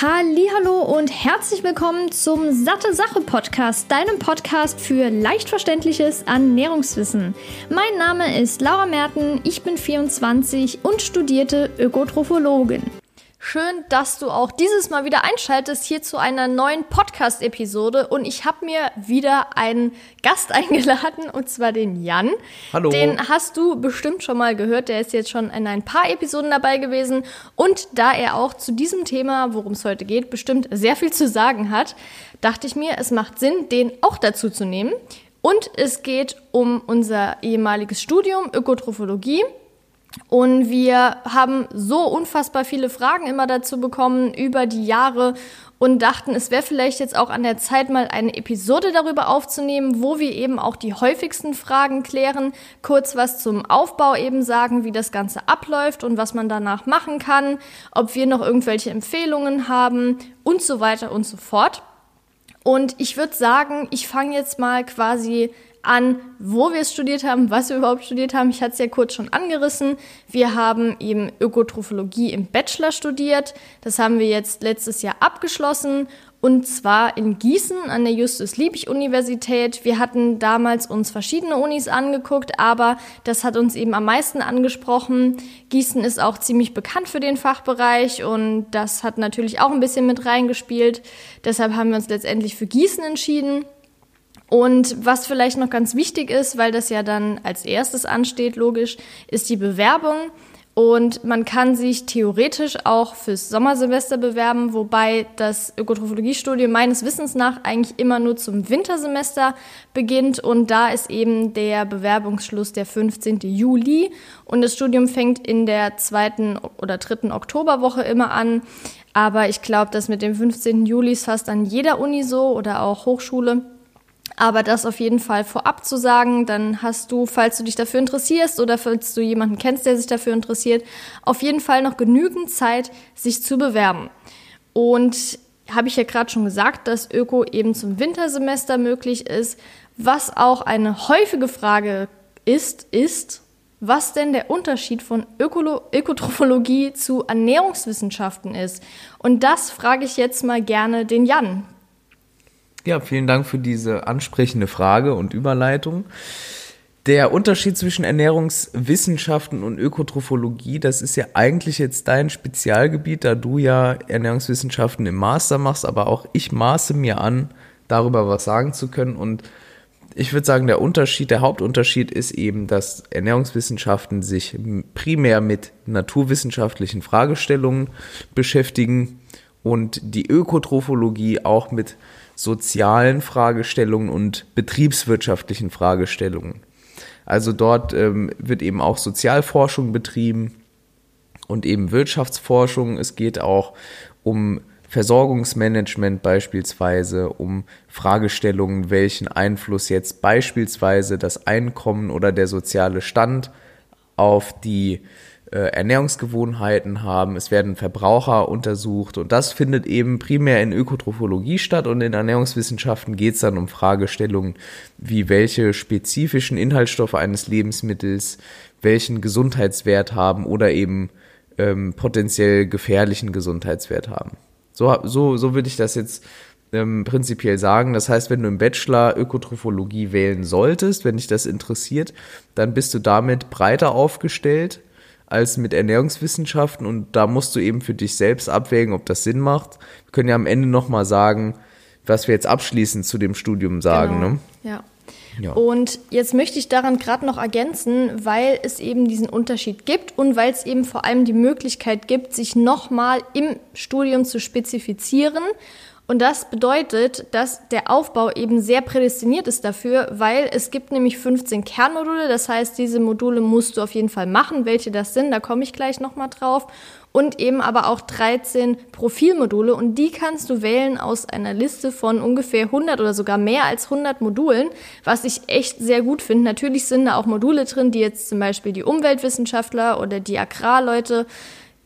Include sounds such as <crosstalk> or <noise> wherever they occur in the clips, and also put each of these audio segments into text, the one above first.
Hallo und herzlich willkommen zum Satte Sache Podcast, deinem Podcast für leicht verständliches Ernährungswissen. Mein Name ist Laura Merten, ich bin 24 und studierte Ökotrophologin. Schön, dass du auch dieses Mal wieder einschaltest hier zu einer neuen Podcast-Episode. Und ich habe mir wieder einen Gast <laughs> eingeladen, und zwar den Jan. Hallo. Den hast du bestimmt schon mal gehört. Der ist jetzt schon in ein paar Episoden dabei gewesen. Und da er auch zu diesem Thema, worum es heute geht, bestimmt sehr viel zu sagen hat, dachte ich mir, es macht Sinn, den auch dazu zu nehmen. Und es geht um unser ehemaliges Studium Ökotrophologie. Und wir haben so unfassbar viele Fragen immer dazu bekommen über die Jahre und dachten, es wäre vielleicht jetzt auch an der Zeit, mal eine Episode darüber aufzunehmen, wo wir eben auch die häufigsten Fragen klären, kurz was zum Aufbau eben sagen, wie das Ganze abläuft und was man danach machen kann, ob wir noch irgendwelche Empfehlungen haben und so weiter und so fort. Und ich würde sagen, ich fange jetzt mal quasi an, wo wir es studiert haben, was wir überhaupt studiert haben. Ich hatte es ja kurz schon angerissen. Wir haben eben Ökotrophologie im Bachelor studiert. Das haben wir jetzt letztes Jahr abgeschlossen und zwar in Gießen an der Justus-Liebig-Universität. Wir hatten damals uns verschiedene Unis angeguckt, aber das hat uns eben am meisten angesprochen. Gießen ist auch ziemlich bekannt für den Fachbereich und das hat natürlich auch ein bisschen mit reingespielt. Deshalb haben wir uns letztendlich für Gießen entschieden. Und was vielleicht noch ganz wichtig ist, weil das ja dann als erstes ansteht, logisch, ist die Bewerbung. Und man kann sich theoretisch auch fürs Sommersemester bewerben, wobei das Ökotrophologiestudium meines Wissens nach eigentlich immer nur zum Wintersemester beginnt. Und da ist eben der Bewerbungsschluss der 15. Juli. Und das Studium fängt in der zweiten oder dritten Oktoberwoche immer an. Aber ich glaube, dass mit dem 15. Juli ist fast an jeder Uni so oder auch Hochschule. Aber das auf jeden Fall vorab zu sagen, dann hast du, falls du dich dafür interessierst oder falls du jemanden kennst, der sich dafür interessiert, auf jeden Fall noch genügend Zeit, sich zu bewerben. Und habe ich ja gerade schon gesagt, dass Öko eben zum Wintersemester möglich ist. Was auch eine häufige Frage ist, ist, was denn der Unterschied von Ökolo Ökotrophologie zu Ernährungswissenschaften ist. Und das frage ich jetzt mal gerne den Jan. Ja, vielen Dank für diese ansprechende Frage und Überleitung. Der Unterschied zwischen Ernährungswissenschaften und Ökotrophologie, das ist ja eigentlich jetzt dein Spezialgebiet, da du ja Ernährungswissenschaften im Master machst, aber auch ich maße mir an, darüber was sagen zu können. Und ich würde sagen, der Unterschied, der Hauptunterschied ist eben, dass Ernährungswissenschaften sich primär mit naturwissenschaftlichen Fragestellungen beschäftigen und die Ökotrophologie auch mit sozialen Fragestellungen und betriebswirtschaftlichen Fragestellungen. Also dort ähm, wird eben auch Sozialforschung betrieben und eben Wirtschaftsforschung. Es geht auch um Versorgungsmanagement beispielsweise, um Fragestellungen, welchen Einfluss jetzt beispielsweise das Einkommen oder der soziale Stand auf die Ernährungsgewohnheiten haben, es werden Verbraucher untersucht und das findet eben primär in Ökotrophologie statt und in Ernährungswissenschaften geht es dann um Fragestellungen wie welche spezifischen Inhaltsstoffe eines Lebensmittels welchen Gesundheitswert haben oder eben ähm, potenziell gefährlichen Gesundheitswert haben. So, so, so würde ich das jetzt ähm, prinzipiell sagen. Das heißt, wenn du im Bachelor Ökotrophologie wählen solltest, wenn dich das interessiert, dann bist du damit breiter aufgestellt als mit Ernährungswissenschaften und da musst du eben für dich selbst abwägen, ob das Sinn macht. Wir können ja am Ende nochmal sagen, was wir jetzt abschließend zu dem Studium sagen. Genau. Ne? Ja. Ja. Und jetzt möchte ich daran gerade noch ergänzen, weil es eben diesen Unterschied gibt und weil es eben vor allem die Möglichkeit gibt, sich nochmal im Studium zu spezifizieren und das bedeutet, dass der Aufbau eben sehr prädestiniert ist dafür, weil es gibt nämlich 15 Kernmodule. Das heißt, diese Module musst du auf jeden Fall machen. Welche das sind, da komme ich gleich nochmal drauf. Und eben aber auch 13 Profilmodule. Und die kannst du wählen aus einer Liste von ungefähr 100 oder sogar mehr als 100 Modulen, was ich echt sehr gut finde. Natürlich sind da auch Module drin, die jetzt zum Beispiel die Umweltwissenschaftler oder die Agrarleute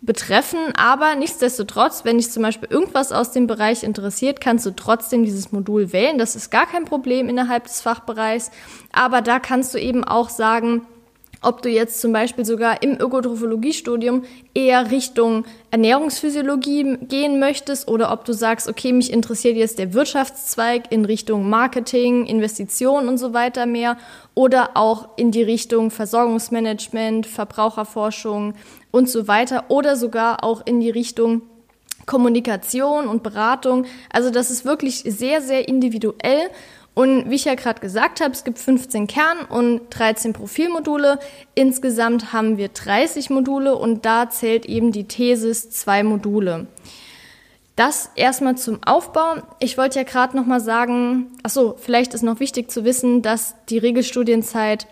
betreffen. Aber nichtsdestotrotz, wenn dich zum Beispiel irgendwas aus dem Bereich interessiert, kannst du trotzdem dieses Modul wählen. Das ist gar kein Problem innerhalb des Fachbereichs. Aber da kannst du eben auch sagen, ob du jetzt zum Beispiel sogar im Ökotrophologie-Studium eher Richtung Ernährungsphysiologie gehen möchtest oder ob du sagst, okay, mich interessiert jetzt der Wirtschaftszweig in Richtung Marketing, Investitionen und so weiter mehr oder auch in die Richtung Versorgungsmanagement, Verbraucherforschung und so weiter oder sogar auch in die Richtung Kommunikation und Beratung. Also das ist wirklich sehr, sehr individuell und wie ich ja gerade gesagt habe, es gibt 15 Kern- und 13 Profilmodule. Insgesamt haben wir 30 Module und da zählt eben die Thesis zwei Module. Das erstmal zum Aufbau. Ich wollte ja gerade noch mal sagen, ach so, vielleicht ist noch wichtig zu wissen, dass die Regelstudienzeit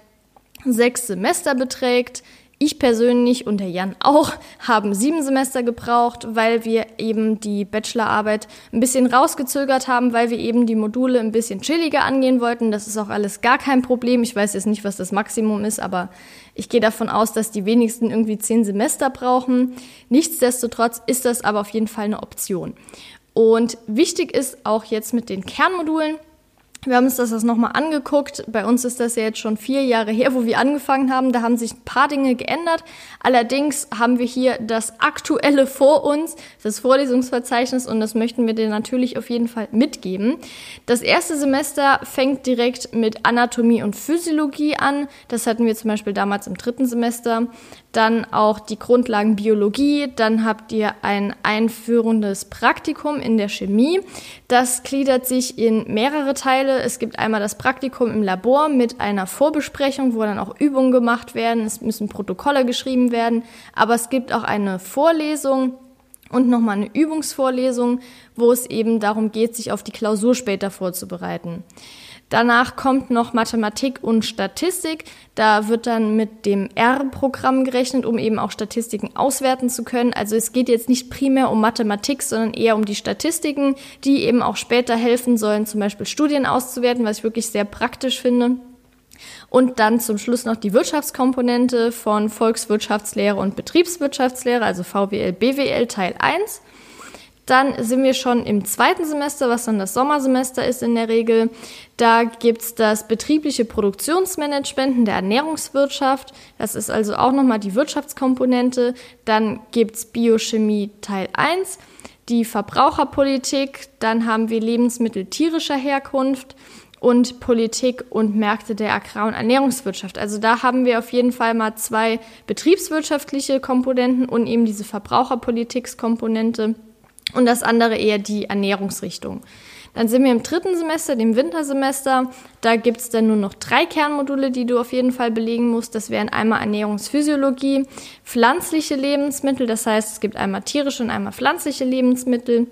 sechs Semester beträgt. Ich persönlich und der Jan auch <laughs> haben sieben Semester gebraucht, weil wir eben die Bachelorarbeit ein bisschen rausgezögert haben, weil wir eben die Module ein bisschen chilliger angehen wollten. Das ist auch alles gar kein Problem. Ich weiß jetzt nicht, was das Maximum ist, aber ich gehe davon aus, dass die wenigsten irgendwie zehn Semester brauchen. Nichtsdestotrotz ist das aber auf jeden Fall eine Option. Und wichtig ist auch jetzt mit den Kernmodulen, wir haben uns das nochmal angeguckt. Bei uns ist das ja jetzt schon vier Jahre her, wo wir angefangen haben. Da haben sich ein paar Dinge geändert. Allerdings haben wir hier das Aktuelle vor uns, das Vorlesungsverzeichnis, und das möchten wir dir natürlich auf jeden Fall mitgeben. Das erste Semester fängt direkt mit Anatomie und Physiologie an. Das hatten wir zum Beispiel damals im dritten Semester dann auch die Grundlagen Biologie, dann habt ihr ein einführendes Praktikum in der Chemie. Das gliedert sich in mehrere Teile. Es gibt einmal das Praktikum im Labor mit einer Vorbesprechung, wo dann auch Übungen gemacht werden. Es müssen Protokolle geschrieben werden, aber es gibt auch eine Vorlesung und nochmal eine Übungsvorlesung, wo es eben darum geht, sich auf die Klausur später vorzubereiten. Danach kommt noch Mathematik und Statistik. Da wird dann mit dem R-Programm gerechnet, um eben auch Statistiken auswerten zu können. Also es geht jetzt nicht primär um Mathematik, sondern eher um die Statistiken, die eben auch später helfen sollen, zum Beispiel Studien auszuwerten, was ich wirklich sehr praktisch finde. Und dann zum Schluss noch die Wirtschaftskomponente von Volkswirtschaftslehre und Betriebswirtschaftslehre, also VWL, BWL Teil 1. Dann sind wir schon im zweiten Semester, was dann das Sommersemester ist in der Regel. Da gibt's das betriebliche Produktionsmanagement in der Ernährungswirtschaft. Das ist also auch nochmal die Wirtschaftskomponente. Dann gibt's Biochemie Teil 1, die Verbraucherpolitik. Dann haben wir Lebensmittel tierischer Herkunft und Politik und Märkte der Agrar- und Ernährungswirtschaft. Also da haben wir auf jeden Fall mal zwei betriebswirtschaftliche Komponenten und eben diese Verbraucherpolitikskomponente und das andere eher die Ernährungsrichtung. Dann sind wir im dritten Semester, dem Wintersemester. Da gibt es dann nur noch drei Kernmodule, die du auf jeden Fall belegen musst. Das wären einmal Ernährungsphysiologie, pflanzliche Lebensmittel, das heißt es gibt einmal tierische und einmal pflanzliche Lebensmittel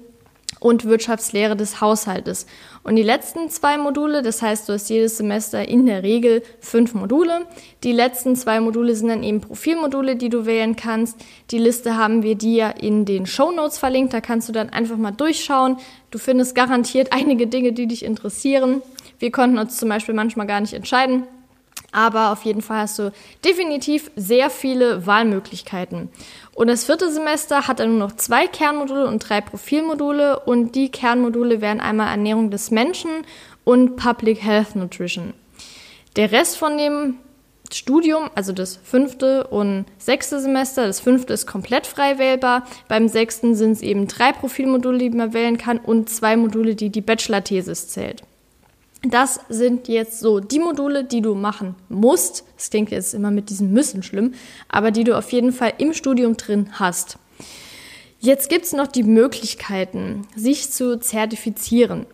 und Wirtschaftslehre des Haushaltes. Und die letzten zwei Module, das heißt, du hast jedes Semester in der Regel fünf Module. Die letzten zwei Module sind dann eben Profilmodule, die du wählen kannst. Die Liste haben wir dir in den Show Notes verlinkt. Da kannst du dann einfach mal durchschauen. Du findest garantiert <laughs> einige Dinge, die dich interessieren. Wir konnten uns zum Beispiel manchmal gar nicht entscheiden. Aber auf jeden Fall hast du definitiv sehr viele Wahlmöglichkeiten. Und das vierte Semester hat dann nur noch zwei Kernmodule und drei Profilmodule. Und die Kernmodule wären einmal Ernährung des Menschen und Public Health Nutrition. Der Rest von dem Studium, also das fünfte und sechste Semester, das fünfte ist komplett frei wählbar. Beim sechsten sind es eben drei Profilmodule, die man wählen kann und zwei Module, die die Bachelor-Thesis zählt. Das sind jetzt so die Module, die du machen musst. Das klingt jetzt immer mit diesem Müssen schlimm, aber die du auf jeden Fall im Studium drin hast. Jetzt gibt es noch die Möglichkeiten, sich zu zertifizieren.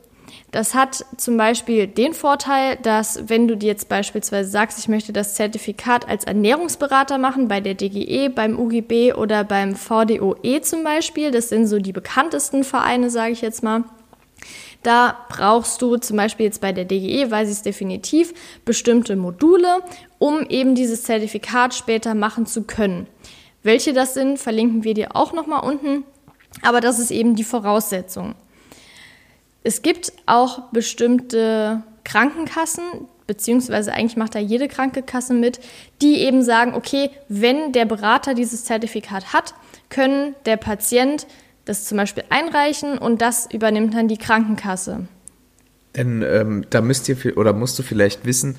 Das hat zum Beispiel den Vorteil, dass wenn du dir jetzt beispielsweise sagst, ich möchte das Zertifikat als Ernährungsberater machen, bei der DGE, beim UGB oder beim VDOE zum Beispiel, das sind so die bekanntesten Vereine, sage ich jetzt mal, da brauchst du zum Beispiel jetzt bei der DGE, weiß ich es definitiv, bestimmte Module, um eben dieses Zertifikat später machen zu können. Welche das sind, verlinken wir dir auch nochmal unten. Aber das ist eben die Voraussetzung. Es gibt auch bestimmte Krankenkassen, beziehungsweise eigentlich macht da jede Krankenkasse mit, die eben sagen, okay, wenn der Berater dieses Zertifikat hat, können der Patient das zum Beispiel einreichen und das übernimmt dann die Krankenkasse. Denn ähm, da müsst ihr oder musst du vielleicht wissen,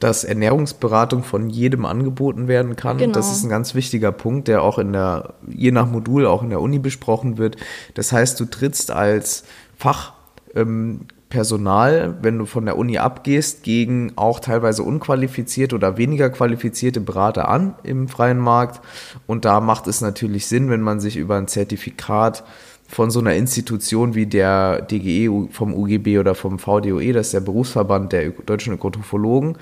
dass Ernährungsberatung von jedem angeboten werden kann. Genau. Das ist ein ganz wichtiger Punkt, der auch in der, je nach Modul auch in der Uni besprochen wird. Das heißt, du trittst als Fachpersonal, ähm, wenn du von der Uni abgehst, gegen auch teilweise unqualifizierte oder weniger qualifizierte Berater an im freien Markt. Und da macht es natürlich Sinn, wenn man sich über ein Zertifikat von so einer Institution wie der DGE vom UGB oder vom VDOE, das ist der Berufsverband der deutschen Ökotrophologen,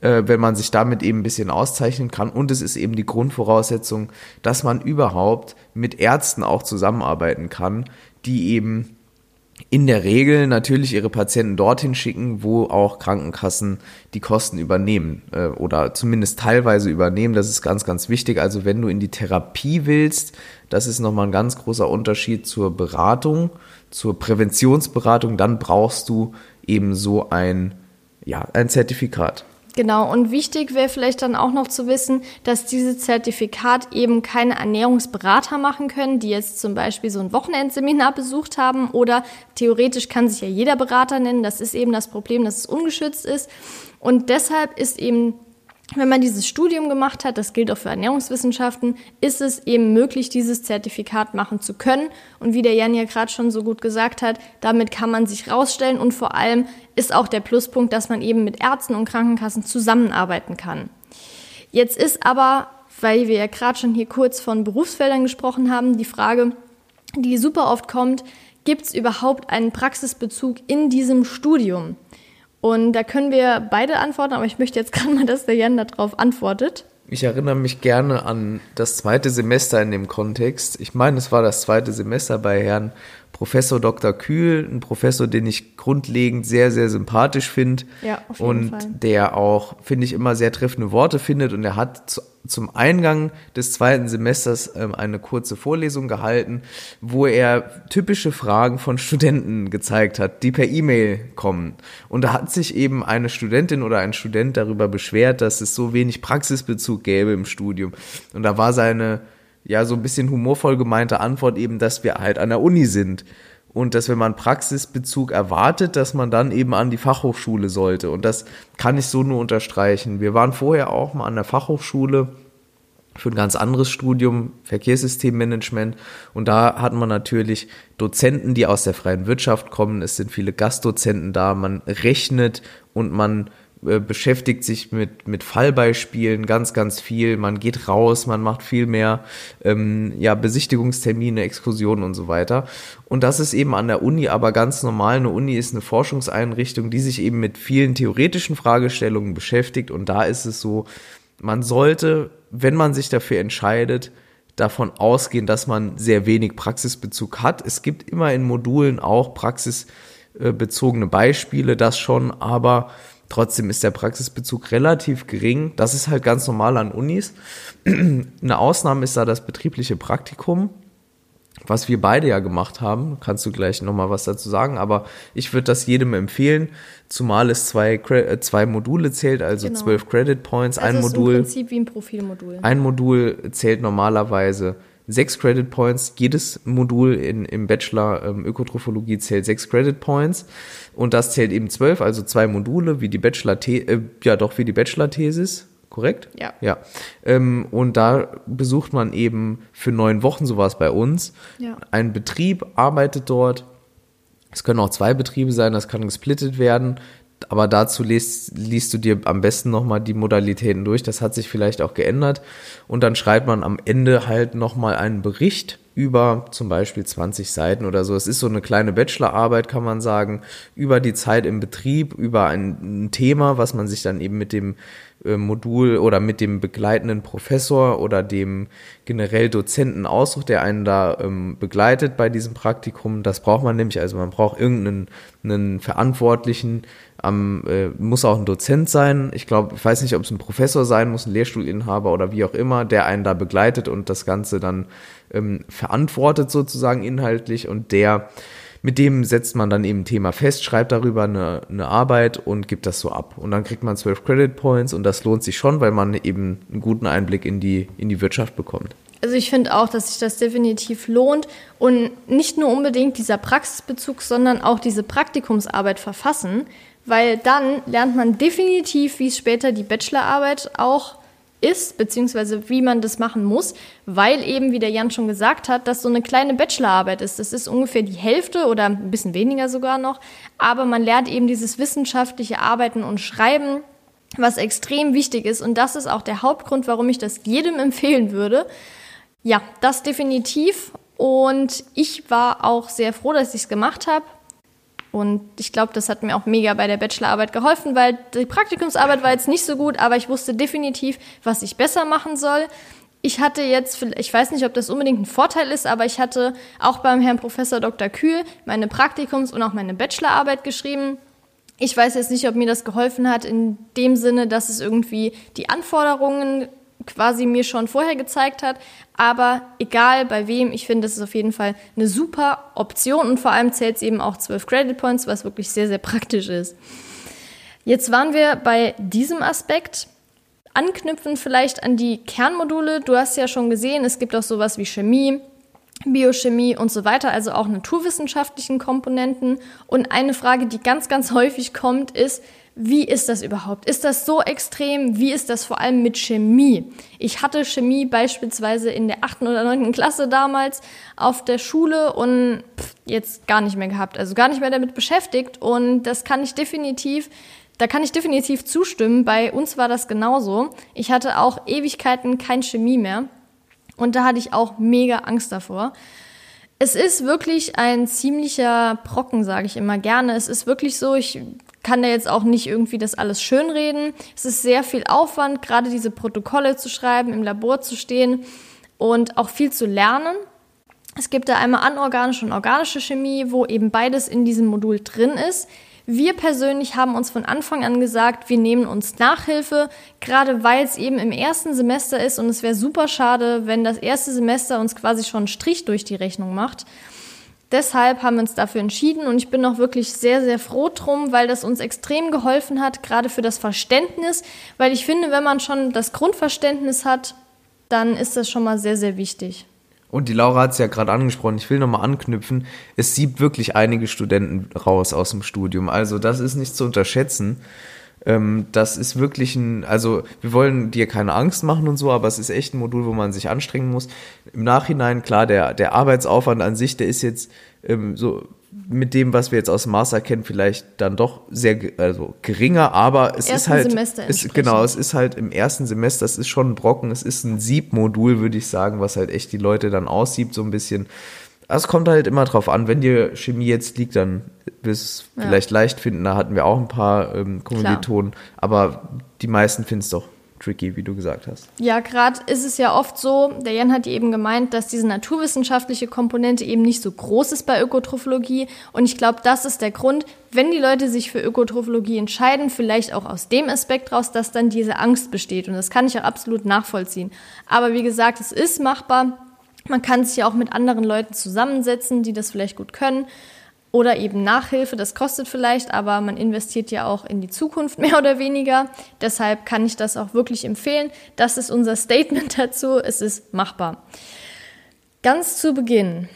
äh, wenn man sich damit eben ein bisschen auszeichnen kann. Und es ist eben die Grundvoraussetzung, dass man überhaupt mit Ärzten auch zusammenarbeiten kann, die eben in der Regel natürlich ihre Patienten dorthin schicken, wo auch Krankenkassen die Kosten übernehmen äh, oder zumindest teilweise übernehmen. Das ist ganz, ganz wichtig. Also wenn du in die Therapie willst, das ist nochmal ein ganz großer Unterschied zur Beratung, zur Präventionsberatung, dann brauchst du eben so ein, ja, ein Zertifikat. Genau, und wichtig wäre vielleicht dann auch noch zu wissen, dass dieses Zertifikat eben keine Ernährungsberater machen können, die jetzt zum Beispiel so ein Wochenendseminar besucht haben oder theoretisch kann sich ja jeder Berater nennen. Das ist eben das Problem, dass es ungeschützt ist. Und deshalb ist eben wenn man dieses Studium gemacht hat, das gilt auch für Ernährungswissenschaften, ist es eben möglich, dieses Zertifikat machen zu können. Und wie der Jan ja gerade schon so gut gesagt hat, damit kann man sich rausstellen und vor allem ist auch der Pluspunkt, dass man eben mit Ärzten und Krankenkassen zusammenarbeiten kann. Jetzt ist aber, weil wir ja gerade schon hier kurz von Berufsfeldern gesprochen haben, die Frage, die super oft kommt, gibt es überhaupt einen Praxisbezug in diesem Studium? Und da können wir beide antworten, aber ich möchte jetzt <laughs> gerade mal, dass der Jan darauf antwortet. Ich erinnere mich gerne an das zweite Semester in dem Kontext. Ich meine, es war das zweite Semester bei Herrn Professor Dr. Kühl, ein Professor, den ich grundlegend sehr, sehr sympathisch finde. Ja, auf jeden und Fall. der auch, finde ich, immer sehr treffende Worte findet. Und er hat zu, zum Eingang des zweiten Semesters ähm, eine kurze Vorlesung gehalten, wo er typische Fragen von Studenten gezeigt hat, die per E-Mail kommen. Und da hat sich eben eine Studentin oder ein Student darüber beschwert, dass es so wenig Praxisbezug gäbe im Studium. Und da war seine ja so ein bisschen humorvoll gemeinte Antwort eben, dass wir halt an der Uni sind und dass wenn man Praxisbezug erwartet, dass man dann eben an die Fachhochschule sollte. Und das kann ich so nur unterstreichen. Wir waren vorher auch mal an der Fachhochschule für ein ganz anderes Studium, Verkehrssystemmanagement. Und da hat man natürlich Dozenten, die aus der freien Wirtschaft kommen. Es sind viele Gastdozenten da. Man rechnet und man äh, beschäftigt sich mit, mit Fallbeispielen ganz, ganz viel. Man geht raus, man macht viel mehr ähm, ja, Besichtigungstermine, Exkursionen und so weiter. Und das ist eben an der Uni aber ganz normal. Eine Uni ist eine Forschungseinrichtung, die sich eben mit vielen theoretischen Fragestellungen beschäftigt. Und da ist es so, man sollte, wenn man sich dafür entscheidet, davon ausgehen, dass man sehr wenig Praxisbezug hat. Es gibt immer in Modulen auch praxisbezogene Beispiele, das schon, aber Trotzdem ist der Praxisbezug relativ gering. Das ist halt ganz normal an Unis. <clears throat> Eine Ausnahme ist da das betriebliche Praktikum, was wir beide ja gemacht haben. Kannst du gleich nochmal was dazu sagen, aber ich würde das jedem empfehlen, zumal es zwei, äh, zwei Module zählt, also genau. zwölf Credit Points. Also ein Modul. Im Prinzip wie ein Profilmodul. Ein Modul zählt normalerweise sechs Credit Points. Jedes Modul in, im Bachelor ähm, Ökotrophologie zählt sechs Credit Points. Und das zählt eben zwölf, also zwei Module, wie die Bachelor, äh, ja doch, wie die Bachelor-Thesis. Korrekt? Ja. Ja. Ähm, und da besucht man eben für neun Wochen sowas bei uns. Ja. Ein Betrieb arbeitet dort. Es können auch zwei Betriebe sein, das kann gesplittet werden aber dazu liest, liest du dir am besten nochmal die Modalitäten durch. Das hat sich vielleicht auch geändert. Und dann schreibt man am Ende halt nochmal einen Bericht über zum Beispiel 20 Seiten oder so. Es ist so eine kleine Bachelorarbeit, kann man sagen, über die Zeit im Betrieb, über ein, ein Thema, was man sich dann eben mit dem äh, Modul oder mit dem begleitenden Professor oder dem generell Dozenten aussucht, der einen da ähm, begleitet bei diesem Praktikum. Das braucht man nämlich, also man braucht irgendeinen einen Verantwortlichen, am, äh, muss auch ein Dozent sein. Ich glaube, ich weiß nicht, ob es ein Professor sein muss, ein Lehrstuhlinhaber oder wie auch immer, der einen da begleitet und das Ganze dann ähm, verantwortet sozusagen inhaltlich und der mit dem setzt man dann eben ein Thema fest, schreibt darüber eine, eine Arbeit und gibt das so ab. Und dann kriegt man zwölf Credit Points und das lohnt sich schon, weil man eben einen guten Einblick in die, in die Wirtschaft bekommt. Also ich finde auch, dass sich das definitiv lohnt und nicht nur unbedingt dieser Praxisbezug, sondern auch diese Praktikumsarbeit verfassen, weil dann lernt man definitiv, wie es später die Bachelorarbeit auch ist, beziehungsweise wie man das machen muss, weil eben, wie der Jan schon gesagt hat, das so eine kleine Bachelorarbeit ist. Das ist ungefähr die Hälfte oder ein bisschen weniger sogar noch, aber man lernt eben dieses wissenschaftliche Arbeiten und Schreiben, was extrem wichtig ist und das ist auch der Hauptgrund, warum ich das jedem <laughs> empfehlen würde. Ja, das definitiv und ich war auch sehr froh, dass ich es gemacht habe. Und ich glaube, das hat mir auch mega bei der Bachelorarbeit geholfen, weil die Praktikumsarbeit war jetzt nicht so gut, aber ich wusste definitiv, was ich besser machen soll. Ich hatte jetzt, ich weiß nicht, ob das unbedingt ein Vorteil ist, aber ich hatte auch beim Herrn Professor Dr. Kühl meine Praktikums- und auch meine Bachelorarbeit geschrieben. Ich weiß jetzt nicht, ob mir das geholfen hat in dem Sinne, dass es irgendwie die Anforderungen quasi mir schon vorher gezeigt hat. Aber egal bei wem, ich finde, das ist auf jeden Fall eine super Option und vor allem zählt es eben auch 12 Credit Points, was wirklich sehr, sehr praktisch ist. Jetzt waren wir bei diesem Aspekt. Anknüpfen vielleicht an die Kernmodule. Du hast ja schon gesehen, es gibt auch sowas wie Chemie, Biochemie und so weiter, also auch naturwissenschaftlichen Komponenten. Und eine Frage, die ganz, ganz häufig kommt, ist, wie ist das überhaupt? Ist das so extrem? Wie ist das vor allem mit Chemie? Ich hatte Chemie beispielsweise in der achten oder neunten Klasse damals auf der Schule und jetzt gar nicht mehr gehabt, also gar nicht mehr damit beschäftigt. Und das kann ich definitiv, da kann ich definitiv zustimmen. Bei uns war das genauso. Ich hatte auch Ewigkeiten kein Chemie mehr und da hatte ich auch mega Angst davor. Es ist wirklich ein ziemlicher Brocken, sage ich immer gerne. Es ist wirklich so, ich kann da jetzt auch nicht irgendwie das alles schönreden. Es ist sehr viel Aufwand, gerade diese Protokolle zu schreiben, im Labor zu stehen und auch viel zu lernen. Es gibt da einmal anorganische und organische Chemie, wo eben beides in diesem Modul drin ist. Wir persönlich haben uns von Anfang an gesagt, wir nehmen uns Nachhilfe, gerade weil es eben im ersten Semester ist und es wäre super schade, wenn das erste Semester uns quasi schon einen Strich durch die Rechnung macht. Deshalb haben wir uns dafür entschieden und ich bin auch wirklich sehr, sehr froh drum, weil das uns extrem geholfen hat, gerade für das Verständnis, weil ich finde, wenn man schon das Grundverständnis hat, dann ist das schon mal sehr, sehr wichtig. Und die Laura hat es ja gerade angesprochen, ich will nochmal anknüpfen, es sieht wirklich einige Studenten raus aus dem Studium. Also das ist nicht zu unterschätzen. Ähm, das ist wirklich ein, also wir wollen dir keine Angst machen und so, aber es ist echt ein Modul, wo man sich anstrengen muss. Im Nachhinein, klar, der, der Arbeitsaufwand an sich, der ist jetzt ähm, so mit dem, was wir jetzt aus dem Master kennen, vielleicht dann doch sehr also geringer, aber es ist halt ist, genau, es ist halt im ersten Semester, es ist schon ein Brocken, es ist ein Siebmodul, würde ich sagen, was halt echt die Leute dann aussiebt so ein bisschen. Es kommt halt immer drauf an, wenn dir Chemie jetzt liegt, dann wirst du ja. vielleicht leicht finden. Da hatten wir auch ein paar ähm, Kommilitonen, aber die meisten finden es doch tricky, wie du gesagt hast. Ja, gerade ist es ja oft so, der Jan hat eben gemeint, dass diese naturwissenschaftliche Komponente eben nicht so groß ist bei Ökotrophologie. Und ich glaube, das ist der Grund, wenn die Leute sich für Ökotrophologie entscheiden, vielleicht auch aus dem Aspekt raus, dass dann diese Angst besteht. Und das kann ich auch absolut nachvollziehen. Aber wie gesagt, es ist machbar. Man kann sich ja auch mit anderen Leuten zusammensetzen, die das vielleicht gut können. Oder eben Nachhilfe, das kostet vielleicht, aber man investiert ja auch in die Zukunft <laughs> mehr oder weniger. Deshalb kann ich das auch wirklich empfehlen. Das ist unser Statement <laughs> dazu. Es ist machbar. Ganz zu Beginn.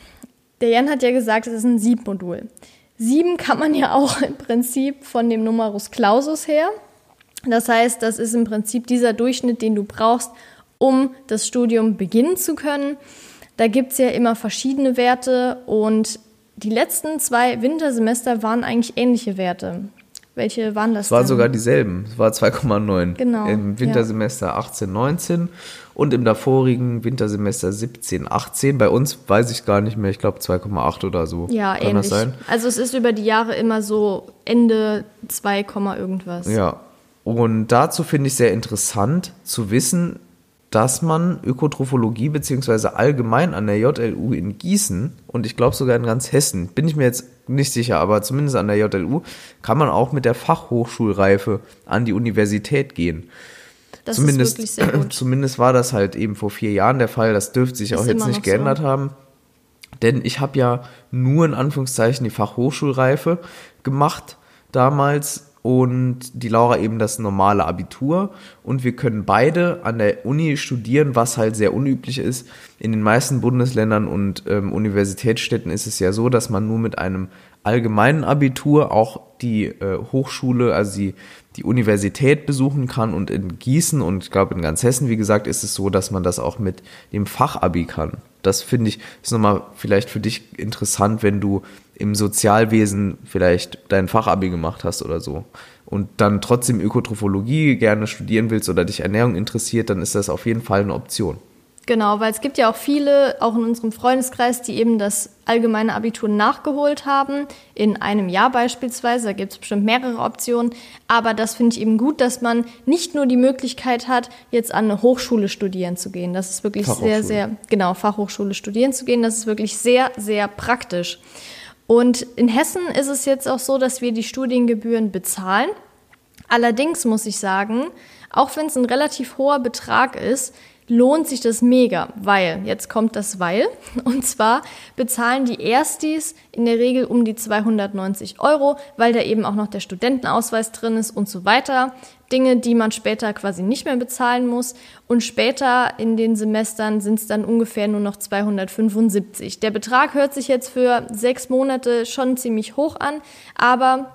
Der Jan hat ja gesagt, es ist ein Siebmodul. Sieben kann man ja auch <laughs> im Prinzip von dem Numerus Clausus her. Das heißt, das ist im Prinzip dieser Durchschnitt, den du brauchst, um das Studium beginnen zu können. Da gibt es ja immer verschiedene Werte und die letzten zwei Wintersemester waren eigentlich ähnliche Werte. Welche waren das? Es waren sogar dieselben. Es war 2,9. Genau. Im Wintersemester ja. 18, 19 und im davorigen Wintersemester 17, 18. Bei uns weiß ich gar nicht mehr. Ich glaube 2,8 oder so. Ja, Kann ähnlich. Das sein? Also es ist über die Jahre immer so Ende 2, irgendwas. Ja. Und dazu finde ich sehr interessant zu wissen, dass man Ökotrophologie beziehungsweise allgemein an der JLU in Gießen und ich glaube sogar in ganz Hessen, bin ich mir jetzt nicht sicher, aber zumindest an der JLU kann man auch mit der Fachhochschulreife an die Universität gehen. Das zumindest, ist wirklich sehr gut. <clears throat> Zumindest war das halt eben vor vier Jahren der Fall. Das dürfte sich ist auch jetzt nicht geändert so. haben. Denn ich habe ja nur in Anführungszeichen die Fachhochschulreife gemacht damals und die Laura eben das normale Abitur und wir können beide an der Uni studieren, was halt sehr unüblich ist. In den meisten Bundesländern und ähm, Universitätsstädten ist es ja so, dass man nur mit einem allgemeinen Abitur auch die äh, Hochschule, also die, die Universität besuchen kann und in Gießen und ich glaube in ganz Hessen, wie gesagt, ist es so, dass man das auch mit dem Fachabi kann. Das finde ich, ist nochmal vielleicht für dich interessant, wenn du im Sozialwesen vielleicht dein Fachabi gemacht hast oder so und dann trotzdem Ökotrophologie gerne studieren willst oder dich Ernährung interessiert, dann ist das auf jeden Fall eine Option. Genau, weil es gibt ja auch viele, auch in unserem Freundeskreis, die eben das allgemeine Abitur nachgeholt haben, in einem Jahr beispielsweise. Da gibt es bestimmt mehrere Optionen. Aber das finde ich eben gut, dass man nicht nur die Möglichkeit hat, jetzt an eine Hochschule studieren zu gehen. Das ist wirklich sehr, sehr, genau, Fachhochschule studieren zu gehen. Das ist wirklich sehr, sehr praktisch. Und in Hessen ist es jetzt auch so, dass wir die Studiengebühren bezahlen. Allerdings muss ich sagen, auch wenn es ein relativ hoher Betrag ist, lohnt sich das mega, weil, jetzt kommt das Weil, <laughs> und zwar bezahlen die Erstis in der Regel um die 290 Euro, weil da eben auch noch der Studentenausweis drin ist und so weiter. Dinge, die man später quasi nicht mehr bezahlen muss. Und später in den Semestern sind es dann ungefähr nur noch 275. Der Betrag hört sich jetzt für sechs Monate schon ziemlich hoch an, aber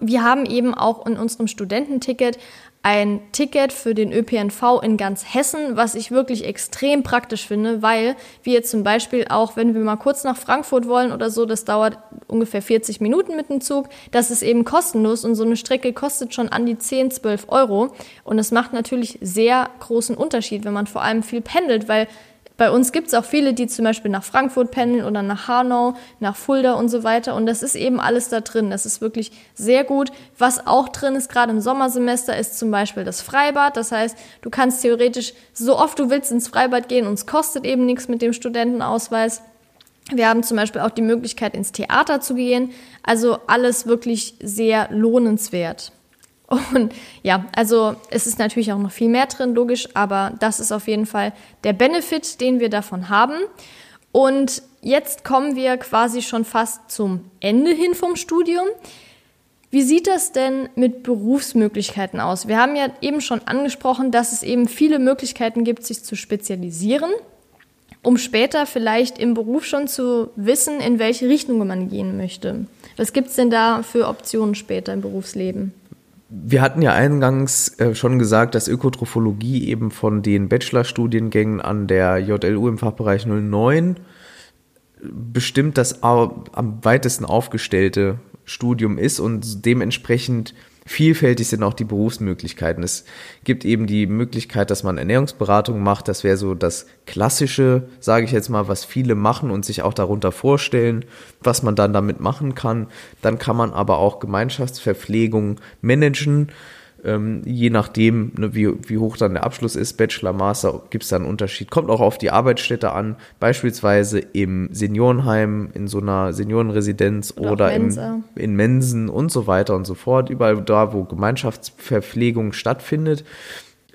wir haben eben auch in unserem Studententicket ein Ticket für den ÖPNV in ganz Hessen, was ich wirklich extrem praktisch finde, weil wir zum Beispiel auch, wenn wir mal kurz nach Frankfurt wollen oder so, das dauert ungefähr 40 Minuten mit dem Zug, das ist eben kostenlos und so eine Strecke kostet schon an die 10, 12 Euro. Und es macht natürlich sehr großen Unterschied, wenn man vor allem viel pendelt, weil bei uns gibt es auch viele, die zum Beispiel nach Frankfurt pendeln oder nach Hanau, nach Fulda und so weiter. Und das ist eben alles da drin. Das ist wirklich sehr gut. Was auch drin ist, gerade im Sommersemester, ist zum Beispiel das Freibad. Das heißt, du kannst theoretisch so oft du willst ins Freibad gehen und es kostet eben nichts mit dem Studentenausweis. Wir haben zum Beispiel auch die Möglichkeit, ins Theater zu gehen. Also alles wirklich sehr lohnenswert. Und ja, also es ist natürlich auch noch viel mehr drin, logisch, aber das ist auf jeden Fall der Benefit, den wir davon haben. Und jetzt kommen wir quasi schon fast zum Ende hin vom Studium. Wie sieht das denn mit Berufsmöglichkeiten aus? Wir haben ja eben schon angesprochen, dass es eben viele Möglichkeiten gibt, sich zu spezialisieren, um später vielleicht im Beruf schon zu wissen, in welche Richtung man gehen möchte. Was gibt es denn da für Optionen später im Berufsleben? Wir hatten ja eingangs äh, schon gesagt, dass Ökotrophologie eben von den Bachelorstudiengängen an der JLU im Fachbereich 09 bestimmt das am weitesten aufgestellte Studium ist und dementsprechend vielfältig sind auch die Berufsmöglichkeiten. Es gibt eben die Möglichkeit, dass man Ernährungsberatung macht. Das wäre so das Klassische, sage ich jetzt mal, was viele machen und sich auch darunter vorstellen, was man dann damit machen kann. Dann kann man aber auch Gemeinschaftsverpflegung managen ähm, je nachdem, ne, wie, wie hoch dann der Abschluss ist, Bachelor, Master, gibt es da einen Unterschied. Kommt auch auf die Arbeitsstätte an, beispielsweise im Seniorenheim, in so einer Seniorenresidenz oder, oder im, in Mensen und so weiter und so fort. Überall da, wo Gemeinschaftsverpflegung stattfindet.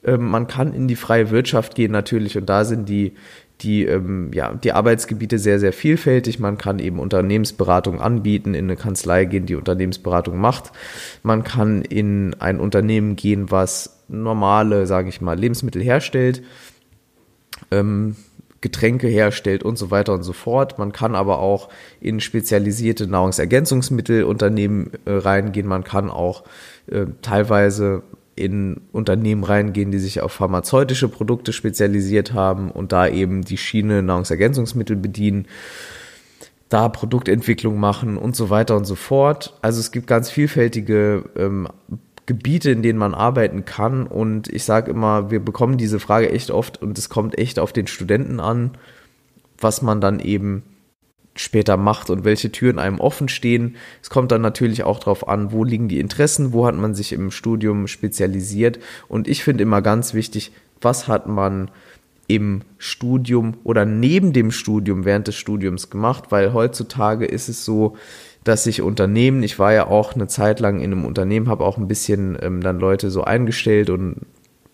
Ähm, man kann in die freie Wirtschaft gehen natürlich und da sind die die, ähm, ja, die Arbeitsgebiete sehr, sehr vielfältig. Man kann eben Unternehmensberatung anbieten, in eine Kanzlei gehen, die Unternehmensberatung macht. Man kann in ein Unternehmen gehen, was normale, sage ich mal, Lebensmittel herstellt, ähm, Getränke herstellt und so weiter und so fort. Man kann aber auch in spezialisierte Nahrungsergänzungsmittelunternehmen äh, reingehen. Man kann auch äh, teilweise in Unternehmen reingehen, die sich auf pharmazeutische Produkte spezialisiert haben und da eben die Schiene Nahrungsergänzungsmittel bedienen, da Produktentwicklung machen und so weiter und so fort. Also es gibt ganz vielfältige ähm, Gebiete, in denen man arbeiten kann und ich sage immer, wir bekommen diese Frage echt oft und es kommt echt auf den Studenten an, was man dann eben später macht und welche Türen einem offen stehen. Es kommt dann natürlich auch darauf an, wo liegen die Interessen, wo hat man sich im Studium spezialisiert. Und ich finde immer ganz wichtig, was hat man im Studium oder neben dem Studium während des Studiums gemacht, weil heutzutage ist es so, dass sich Unternehmen, ich war ja auch eine Zeit lang in einem Unternehmen, habe auch ein bisschen ähm, dann Leute so eingestellt und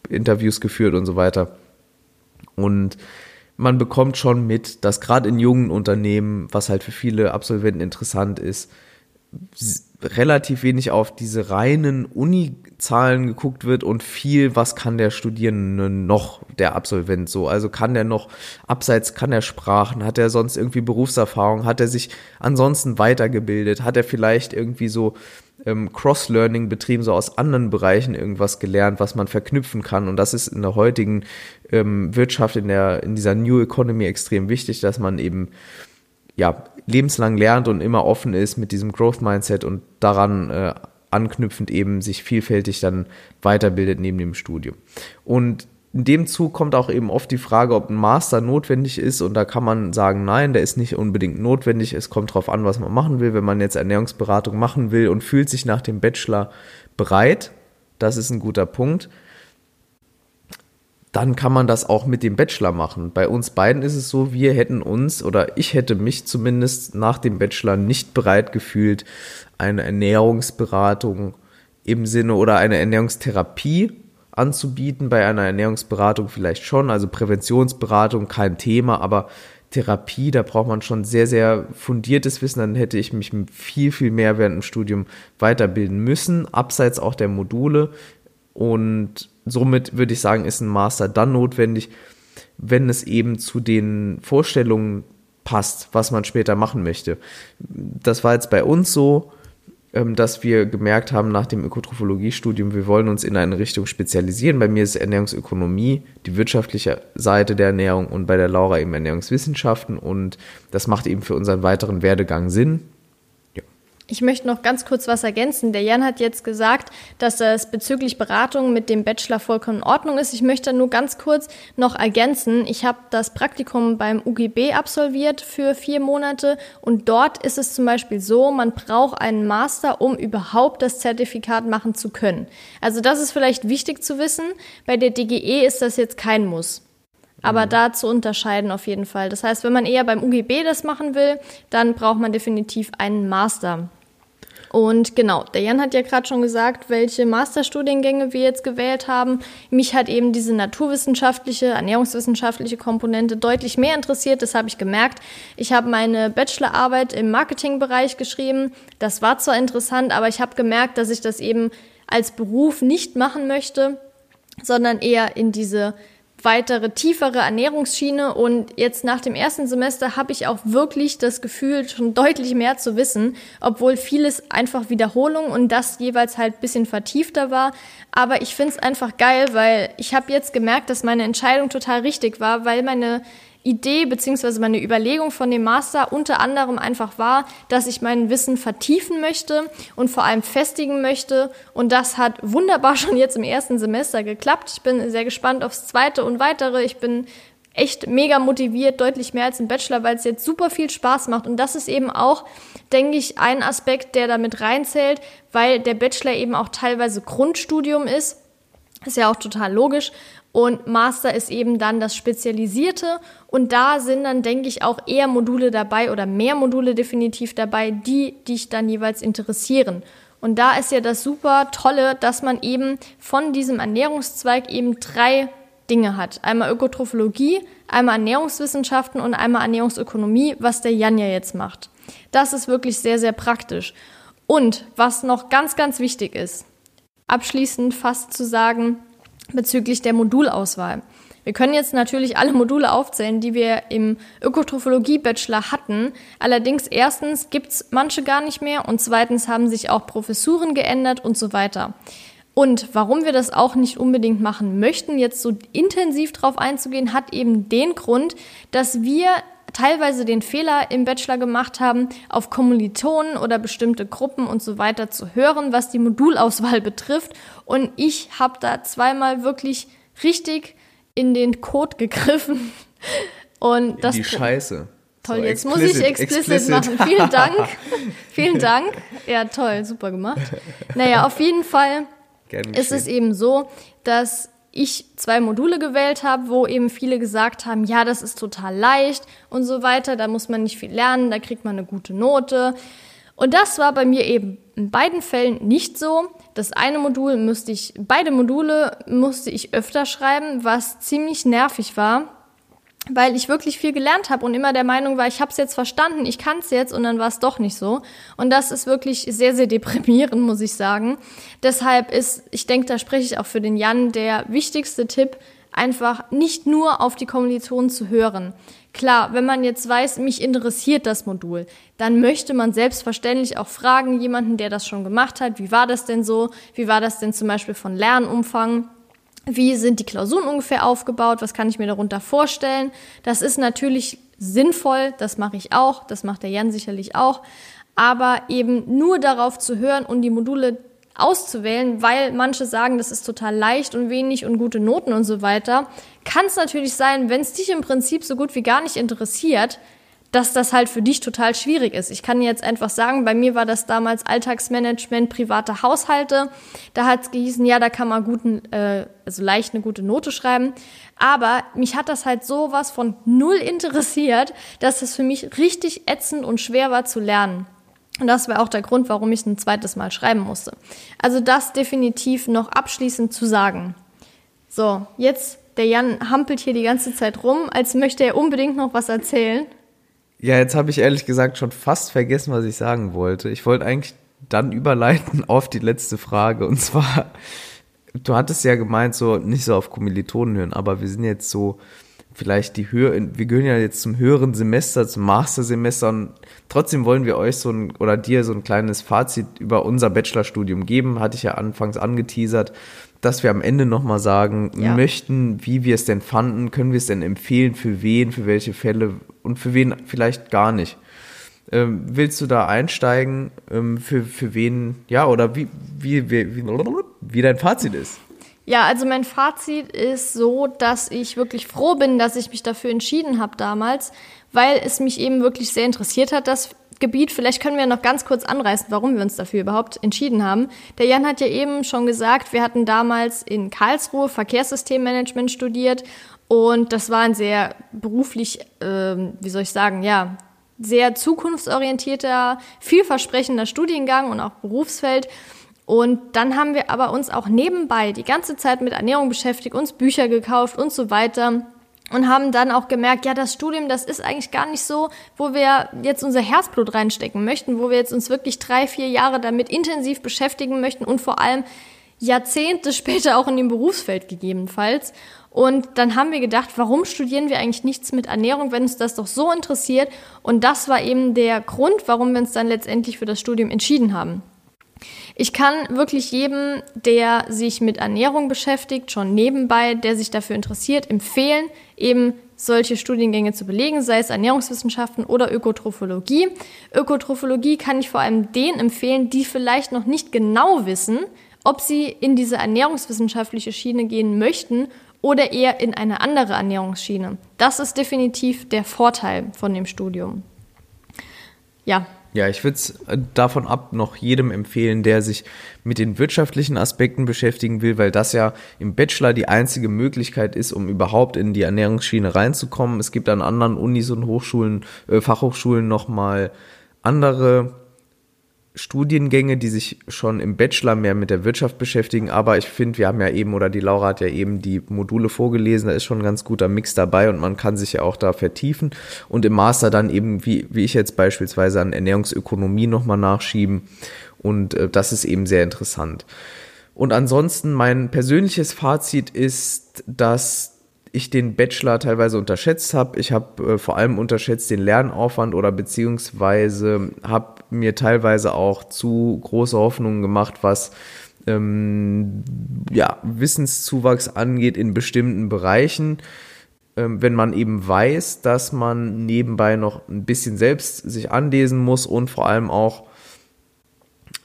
Interviews geführt und so weiter. Und man bekommt schon mit, dass gerade in jungen Unternehmen, was halt für viele Absolventen interessant ist, relativ wenig auf diese reinen Uni-Zahlen geguckt wird und viel, was kann der Studierende noch, der Absolvent so. Also kann der noch, abseits kann er Sprachen, hat er sonst irgendwie Berufserfahrung, hat er sich ansonsten weitergebildet, hat er vielleicht irgendwie so ähm, Cross-Learning betrieben, so aus anderen Bereichen irgendwas gelernt, was man verknüpfen kann. Und das ist in der heutigen ähm, Wirtschaft, in der, in dieser New Economy extrem wichtig, dass man eben ja, lebenslang lernt und immer offen ist mit diesem Growth Mindset und daran äh, anknüpfend eben sich vielfältig dann weiterbildet neben dem Studium. Und in dem Zug kommt auch eben oft die Frage, ob ein Master notwendig ist und da kann man sagen, nein, der ist nicht unbedingt notwendig. Es kommt darauf an, was man machen will. Wenn man jetzt Ernährungsberatung machen will und fühlt sich nach dem Bachelor bereit, das ist ein guter Punkt dann kann man das auch mit dem Bachelor machen. Bei uns beiden ist es so, wir hätten uns oder ich hätte mich zumindest nach dem Bachelor nicht bereit gefühlt, eine Ernährungsberatung im Sinne oder eine Ernährungstherapie anzubieten. Bei einer Ernährungsberatung vielleicht schon, also Präventionsberatung kein Thema, aber Therapie, da braucht man schon sehr, sehr fundiertes Wissen. Dann hätte ich mich viel, viel mehr während dem Studium weiterbilden müssen, abseits auch der Module. Und somit würde ich sagen, ist ein Master dann notwendig, wenn es eben zu den Vorstellungen passt, was man später machen möchte. Das war jetzt bei uns so, dass wir gemerkt haben nach dem Ökotrophologiestudium, wir wollen uns in eine Richtung spezialisieren. Bei mir ist Ernährungsökonomie die wirtschaftliche Seite der Ernährung und bei der Laura eben Ernährungswissenschaften und das macht eben für unseren weiteren Werdegang Sinn. Ich möchte noch ganz kurz was ergänzen. Der Jan hat jetzt gesagt, dass es bezüglich Beratung mit dem Bachelor vollkommen in Ordnung ist. Ich möchte nur ganz kurz noch ergänzen. Ich habe das Praktikum beim UGB absolviert für vier Monate und dort ist es zum Beispiel so, man braucht einen Master, um überhaupt das Zertifikat machen zu können. Also das ist vielleicht wichtig zu wissen. Bei der DGE ist das jetzt kein Muss. Aber mhm. da zu unterscheiden auf jeden Fall. Das heißt, wenn man eher beim UGB das machen will, dann braucht man definitiv einen Master. Und genau, der Jan hat ja gerade schon gesagt, welche Masterstudiengänge wir jetzt gewählt haben. Mich hat eben diese naturwissenschaftliche, ernährungswissenschaftliche Komponente deutlich mehr interessiert. Das habe ich gemerkt. Ich habe meine Bachelorarbeit im Marketingbereich geschrieben. Das war zwar interessant, aber ich habe gemerkt, dass ich das eben als Beruf nicht machen möchte, sondern eher in diese weitere, tiefere Ernährungsschiene und jetzt nach dem ersten Semester habe ich auch wirklich das Gefühl, schon deutlich mehr zu wissen, obwohl vieles einfach Wiederholung und das jeweils halt bisschen vertiefter war. Aber ich finde es einfach geil, weil ich habe jetzt gemerkt, dass meine Entscheidung total richtig war, weil meine Idee beziehungsweise meine Überlegung von dem Master unter anderem einfach war, dass ich mein Wissen vertiefen möchte und vor allem festigen möchte. Und das hat wunderbar <laughs> schon jetzt im ersten Semester geklappt. Ich bin sehr gespannt aufs zweite und weitere. Ich bin echt mega motiviert, deutlich mehr als im Bachelor, weil es jetzt super viel Spaß macht. Und das ist eben auch, denke ich, ein Aspekt, der damit reinzählt, weil der Bachelor eben auch teilweise Grundstudium ist. Ist ja auch total logisch. Und Master ist eben dann das Spezialisierte. Und da sind dann, denke ich, auch eher Module dabei oder mehr Module definitiv dabei, die dich dann jeweils interessieren. Und da ist ja das super Tolle, dass man eben von diesem Ernährungszweig eben drei Dinge hat. Einmal Ökotrophologie, einmal Ernährungswissenschaften und einmal Ernährungsökonomie, was der Jan ja jetzt macht. Das ist wirklich sehr, sehr praktisch. Und was noch ganz, ganz wichtig ist, abschließend fast zu sagen, bezüglich der Modulauswahl. Wir können jetzt natürlich alle Module aufzählen, die wir im Ökotrophologie-Bachelor hatten. Allerdings erstens gibt's manche gar nicht mehr und zweitens haben sich auch Professuren geändert und so weiter. Und warum wir das auch nicht unbedingt machen möchten, jetzt so intensiv drauf einzugehen, hat eben den Grund, dass wir teilweise den Fehler im Bachelor gemacht haben, auf Kommilitonen oder bestimmte Gruppen und so weiter zu hören, was die Modulauswahl <laughs> betrifft. Und ich habe da zweimal wirklich richtig in den Code gegriffen. <laughs> Und in das die Scheiße. Toll, so, jetzt explicit, muss ich explicit, explicit. machen. Vielen <laughs> Dank. Vielen Dank. Ja, toll, super gemacht. Naja, auf jeden Fall ist es eben so, dass ich zwei Module gewählt habe, wo eben viele gesagt haben, ja, das ist total leicht und so weiter, da muss man nicht viel lernen, da kriegt man eine gute Note. Und das war bei mir eben in beiden Fällen nicht so. Das eine Modul musste ich, beide Module musste ich öfter schreiben, was ziemlich nervig war, weil ich wirklich viel gelernt habe und immer der Meinung war, ich habe es jetzt verstanden, ich kann es jetzt und dann war es doch nicht so. Und das ist wirklich sehr, sehr deprimierend, muss ich sagen. Deshalb ist, ich denke, da spreche ich auch für den Jan, der wichtigste Tipp, einfach nicht nur auf die Kommilitonen zu hören. Klar, wenn man jetzt weiß, mich interessiert das Modul, dann möchte man selbstverständlich auch fragen, jemanden, der das schon gemacht hat, wie war das denn so? Wie war das denn zum Beispiel von Lernumfang? Wie sind die Klausuren ungefähr aufgebaut? Was kann ich mir darunter vorstellen? Das ist natürlich sinnvoll, das mache ich auch, das macht der Jan sicherlich auch. Aber eben nur darauf zu hören und die Module auszuwählen, weil manche sagen, das ist total leicht und wenig und gute Noten und so weiter, kann es natürlich sein, wenn es dich im Prinzip so gut wie gar nicht interessiert, dass das halt für dich total schwierig ist. Ich kann jetzt einfach sagen, bei mir war das damals Alltagsmanagement, private Haushalte. Da hat es gehießen, ja, da kann man guten, äh, also leicht eine gute Note schreiben. Aber mich hat das halt sowas von null interessiert, dass es für mich richtig ätzend und schwer war zu lernen. Und das wäre auch der Grund, warum ich es ein zweites Mal schreiben musste. Also das definitiv noch abschließend zu sagen. So, jetzt, der Jan hampelt hier die ganze Zeit rum, als möchte er unbedingt noch was erzählen. Ja, jetzt habe ich ehrlich gesagt schon fast vergessen, was ich sagen wollte. Ich wollte eigentlich dann überleiten <laughs> auf die letzte Frage. Und zwar, du hattest ja gemeint, so nicht so auf Kommilitonen hören, aber wir sind jetzt so vielleicht die höher, wir gehören ja jetzt zum höheren Semester, zum Mastersemester und trotzdem wollen wir euch so ein oder dir so ein kleines Fazit über unser Bachelorstudium geben, hatte ich ja anfangs angeteasert, dass wir am Ende nochmal sagen ja. möchten, wie wir es denn fanden, können wir es denn empfehlen, für wen, für welche Fälle und für wen vielleicht gar nicht. Ähm, willst du da einsteigen, ähm, für, für wen, ja, oder wie, wie, wie, wie, wie dein Fazit ist? Ja, also mein Fazit ist so, dass ich wirklich froh bin, dass ich mich dafür entschieden habe damals, weil es mich eben wirklich sehr interessiert hat, das Gebiet. Vielleicht können wir noch ganz kurz anreißen, warum wir uns dafür überhaupt entschieden haben. Der Jan hat ja eben schon gesagt, wir hatten damals in Karlsruhe Verkehrssystemmanagement studiert und das war ein sehr beruflich, äh, wie soll ich sagen, ja, sehr zukunftsorientierter, vielversprechender Studiengang und auch Berufsfeld. Und dann haben wir aber uns auch nebenbei die ganze Zeit mit Ernährung beschäftigt, uns Bücher gekauft und so weiter und haben dann auch gemerkt, ja, das Studium, das ist eigentlich gar nicht so, wo wir jetzt unser Herzblut reinstecken möchten, wo wir jetzt uns wirklich drei, vier Jahre damit intensiv beschäftigen möchten und vor allem Jahrzehnte <laughs> später auch in dem Berufsfeld gegebenenfalls. Und dann haben wir gedacht, warum studieren wir eigentlich nichts mit Ernährung, wenn uns das doch so interessiert? Und das war eben der Grund, warum wir uns dann letztendlich für das Studium entschieden haben. Ich kann wirklich jedem, der sich mit Ernährung beschäftigt, schon nebenbei, der sich dafür interessiert, empfehlen, eben solche Studiengänge zu belegen, sei es Ernährungswissenschaften oder Ökotrophologie. Ökotrophologie kann ich vor allem denen empfehlen, die vielleicht noch nicht genau wissen, ob sie in diese ernährungswissenschaftliche Schiene gehen möchten oder eher in eine andere Ernährungsschiene. Das ist definitiv der Vorteil von dem Studium. Ja, ja, ich würde es äh, davon ab noch jedem empfehlen, der sich mit den wirtschaftlichen Aspekten beschäftigen will, weil das ja im Bachelor die einzige Möglichkeit ist, um überhaupt in die Ernährungsschiene reinzukommen. Es gibt an anderen Unis und Hochschulen, äh, Fachhochschulen nochmal andere Studiengänge, die sich schon im Bachelor mehr mit der Wirtschaft beschäftigen, aber ich finde, wir haben ja eben, oder die Laura hat ja eben die Module vorgelesen, da ist schon ein ganz guter Mix dabei und man kann sich ja auch da vertiefen und im Master dann eben, wie, wie ich jetzt beispielsweise an Ernährungsökonomie nochmal nachschieben und äh, das ist eben sehr interessant. Und ansonsten mein persönliches Fazit ist, dass ich den Bachelor teilweise unterschätzt habe. Ich habe äh, vor allem unterschätzt den Lernaufwand oder beziehungsweise habe mir teilweise auch zu große Hoffnungen gemacht, was ähm, ja, Wissenszuwachs angeht in bestimmten Bereichen. Ähm, wenn man eben weiß, dass man nebenbei noch ein bisschen selbst sich anlesen muss und vor allem auch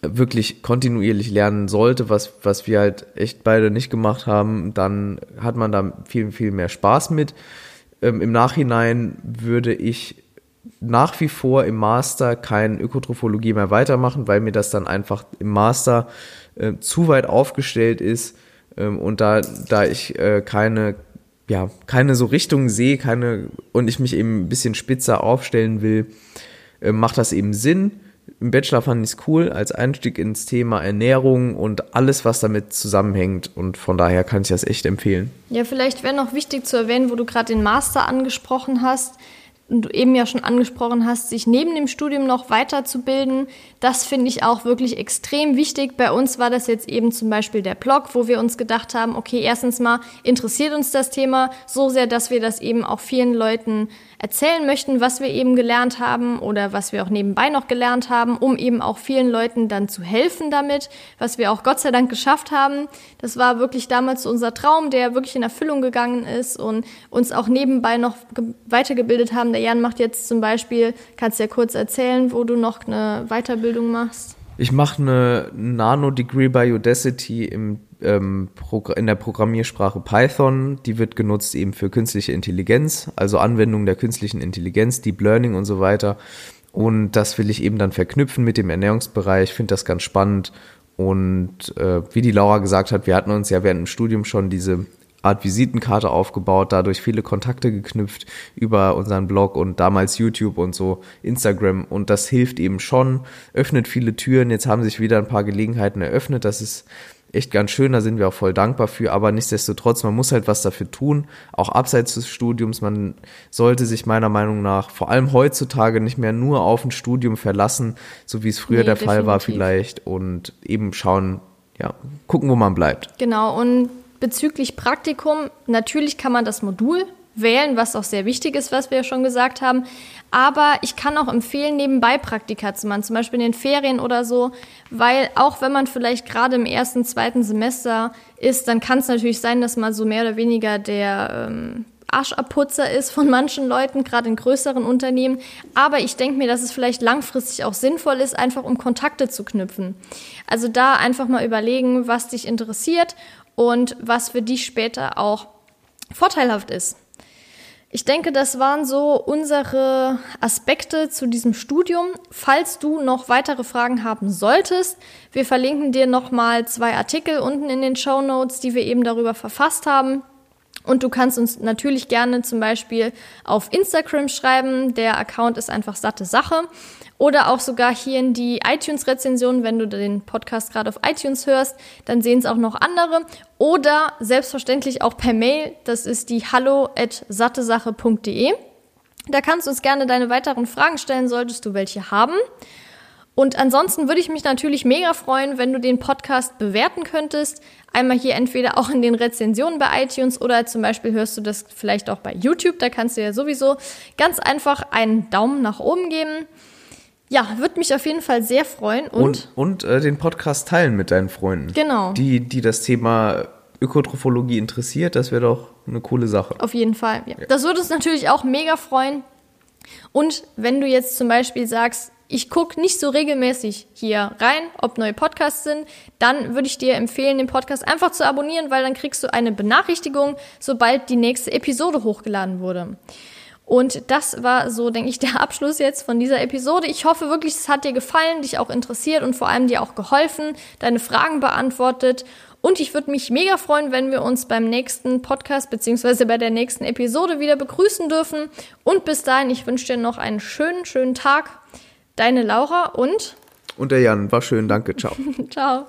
wirklich kontinuierlich lernen sollte, was, was wir halt echt beide nicht gemacht haben, dann hat man da viel, viel mehr Spaß mit. Ähm, Im Nachhinein würde ich nach wie vor im Master kein Ökotrophologie mehr weitermachen, weil mir das dann einfach im Master äh, zu weit aufgestellt ist ähm, und da, da ich äh, keine, ja, keine so Richtung sehe, keine und ich mich eben ein bisschen spitzer aufstellen will, äh, macht das eben Sinn im Bachelor fand ich es cool als Einstieg ins Thema Ernährung und alles, was damit zusammenhängt. Und von daher kann ich das echt empfehlen. Ja, vielleicht wäre noch wichtig zu erwähnen, wo du gerade den Master angesprochen hast du eben ja schon angesprochen hast, sich neben dem Studium noch weiterzubilden. Das finde ich auch wirklich extrem wichtig. Bei uns war das jetzt eben zum Beispiel der Blog, wo wir uns gedacht haben, okay, erstens mal interessiert uns das Thema so sehr, dass wir das eben auch vielen Leuten erzählen möchten, was wir eben gelernt haben oder was wir auch nebenbei noch gelernt haben, um eben auch vielen Leuten dann zu helfen damit, was wir auch Gott sei Dank geschafft haben. Das war wirklich damals unser Traum, der wirklich in Erfüllung gegangen ist und uns auch nebenbei noch weitergebildet haben. Der Jan macht jetzt zum Beispiel, kannst du ja kurz erzählen, wo du noch eine Weiterbildung machst? Ich mache eine Nano-Degree bei Udacity im ähm, in der Programmiersprache Python. Die wird genutzt eben für künstliche Intelligenz, also Anwendung der künstlichen Intelligenz, Deep Learning und so weiter. Und das will ich eben dann verknüpfen mit dem Ernährungsbereich. Ich finde das ganz spannend. Und äh, wie die Laura gesagt hat, wir hatten uns ja während dem Studium schon diese Art Visitenkarte aufgebaut, dadurch viele Kontakte geknüpft über unseren Blog und damals YouTube und so Instagram und das hilft eben schon, öffnet viele Türen. Jetzt haben sich wieder ein paar Gelegenheiten eröffnet. Das ist echt ganz schön, da sind wir auch voll dankbar für, aber nichtsdestotrotz, man muss halt was dafür tun, auch abseits des Studiums, man sollte sich meiner Meinung nach vor allem heutzutage nicht mehr nur auf ein Studium verlassen, so wie es früher nee, der definitiv. Fall war vielleicht und eben schauen, ja, gucken, wo man bleibt. Genau, und bezüglich Praktikum, natürlich kann man das Modul wählen, was auch sehr wichtig ist, was wir ja schon gesagt haben. Aber ich kann auch empfehlen, nebenbei Praktika zu machen, zum Beispiel in den Ferien oder so, weil auch wenn man vielleicht gerade im ersten, zweiten Semester ist, dann kann es natürlich sein, dass man so mehr oder weniger der ähm, Arschabputzer ist von manchen Leuten, gerade in größeren Unternehmen. Aber ich denke mir, dass es vielleicht langfristig auch sinnvoll ist, einfach um Kontakte zu knüpfen. Also da einfach mal überlegen, was dich interessiert und was für dich später auch vorteilhaft ist. Ich denke, das waren so unsere Aspekte zu diesem Studium. Falls du noch weitere Fragen haben solltest, wir verlinken dir nochmal zwei Artikel unten in den Show Notes, die wir eben darüber verfasst haben. Und du kannst uns natürlich gerne zum Beispiel auf Instagram schreiben. Der Account ist einfach satte Sache. Oder auch sogar hier in die iTunes-Rezension, wenn du den Podcast gerade auf iTunes hörst, dann sehen es auch noch andere. Oder selbstverständlich auch per Mail, das ist die hallo.sattesache.de. Da kannst du uns gerne deine weiteren Fragen stellen, solltest du welche haben. Und ansonsten würde ich mich natürlich mega freuen, wenn du den Podcast bewerten könntest. Einmal hier entweder auch in den Rezensionen bei iTunes oder zum Beispiel hörst du das vielleicht auch bei YouTube. Da kannst du ja sowieso ganz einfach einen Daumen nach oben geben. Ja, würde mich auf jeden Fall sehr freuen. Und, und, und äh, den Podcast teilen mit deinen Freunden. Genau. Die, die das Thema Ökotrophologie interessiert, das wäre doch eine coole Sache. Auf jeden Fall. Ja. Ja. Das würde uns natürlich auch mega freuen. Und wenn du jetzt zum Beispiel sagst, ich gucke nicht so regelmäßig hier rein, ob neue Podcasts sind, dann würde ich dir empfehlen, den Podcast einfach zu abonnieren, weil dann kriegst du eine Benachrichtigung, sobald die nächste Episode hochgeladen wurde. Und das war so, denke ich, <laughs> der Abschluss jetzt von dieser Episode. Ich hoffe wirklich, es hat dir gefallen, dich auch interessiert und vor allem dir auch geholfen, deine Fragen beantwortet. Und ich würde mich mega freuen, wenn wir uns beim nächsten Podcast beziehungsweise bei der nächsten Episode wieder begrüßen dürfen. Und bis dahin, ich wünsche dir noch einen schönen, schönen Tag. Deine Laura und. Und der Jan. War schön, danke. Ciao. <laughs> Ciao.